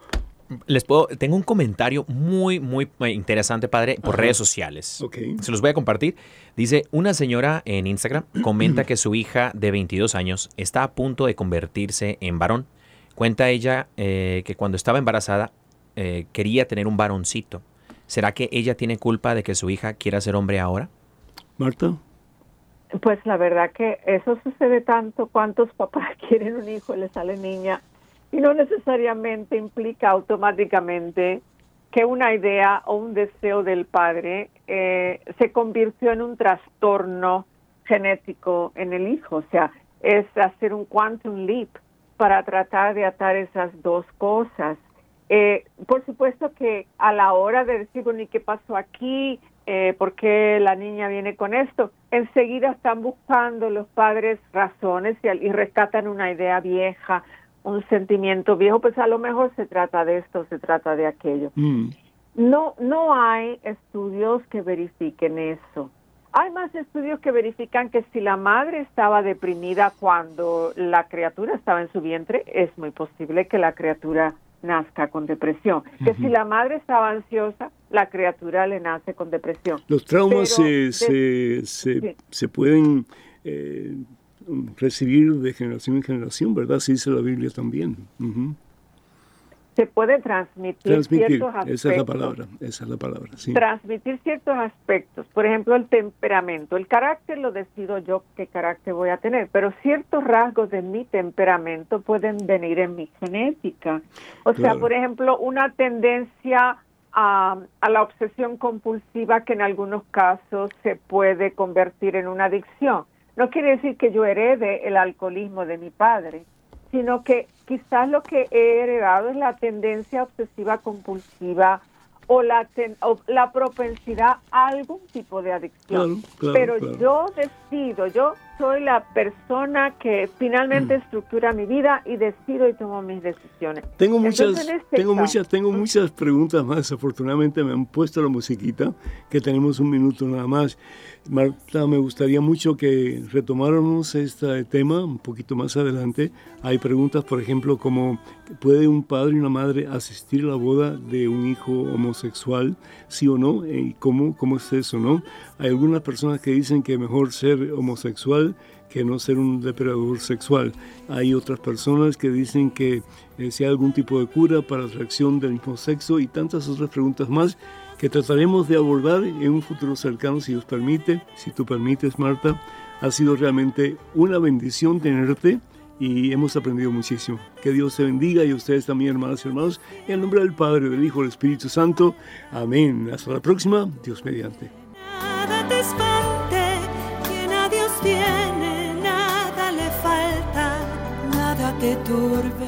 Les puedo, tengo un comentario muy, muy interesante, padre, por redes sociales. Se los voy a compartir. Dice, una señora en Instagram [clears throat] comenta que su hija de 22 años está a punto de convertirse en varón. Cuenta ella eh, que cuando estaba embarazada eh, quería tener un varoncito. ¿Será que ella tiene culpa de que su hija quiera ser hombre ahora? Marta. Pues la verdad que eso sucede tanto. ¿Cuántos papás [laughs] quieren un hijo y le sale niña? Y no necesariamente implica automáticamente que una idea o un deseo del padre eh, se convirtió en un trastorno genético en el hijo. O sea, es hacer un quantum leap para tratar de atar esas dos cosas. Eh, por supuesto que a la hora de decir, bueno, ¿y qué pasó aquí? eh, por qué la niña viene con esto. Enseguida están buscando los padres razones y, rescatan una idea vieja, un sentimiento viejo, pues a lo mejor se trata de esto, se trata de aquello. Mm. No, no hay estudios que verifiquen eso. Hay más estudios que verifican que si la madre estaba deprimida cuando la criatura estaba en su vientre, es muy posible que la criatura nazca con depresión. Que si la madre estaba ansiosa, la criatura le nace con depresión. Los traumas se, se, se, pueden eh, recibir de generación en generación, ¿verdad? Sí dice la Biblia también se puede transmitir, ciertos aspectos. Esa es la palabra, esa es la palabra. Transmitir ciertos aspectos. Por ejemplo, el temperamento. El carácter lo decido yo qué carácter voy a tener, pero ciertos rasgos de mi temperamento pueden venir en mi genética. O sea, por ejemplo, una tendencia a, a la obsesión compulsiva que en algunos casos se puede convertir en una adicción. No quiere decir que yo herede el alcoholismo de mi padre sino que quizás lo que he heredado es la tendencia obsesiva compulsiva o la, la propensidad a algún tipo de adicción. Pero yo decido, yo soy la persona que finalmente mm. estructura mi vida y decido y tomo mis decisiones. Tengo muchas, este tengo muchas, tengo muchas preguntas más. Afortunadamente me han puesto la musiquita, que tenemos un minuto nada más. Marta, me gustaría mucho que retomáramos este tema un poquito más adelante. Hay preguntas, por ejemplo, como ¿puede un padre y una madre asistir a la boda de un hijo homosexual? ¿Sí o no? ¿Y cómo, cómo es eso, no? Hay algunas personas que dicen que mejor ser homosexual que no ser un depredador sexual. Hay otras personas que dicen que eh, si hay algún tipo de cura para atracción del mismo sexo y tantas otras preguntas más que trataremos de abordar en un futuro cercano, si Dios permite, si tú permites, Marta. Ha sido realmente una bendición tenerte y hemos aprendido muchísimo. Que Dios te bendiga y ustedes también, hermanas y hermanos, en el nombre del Padre, del Hijo del Espíritu Santo. Amén. Hasta la próxima, Dios mediante. de turbe.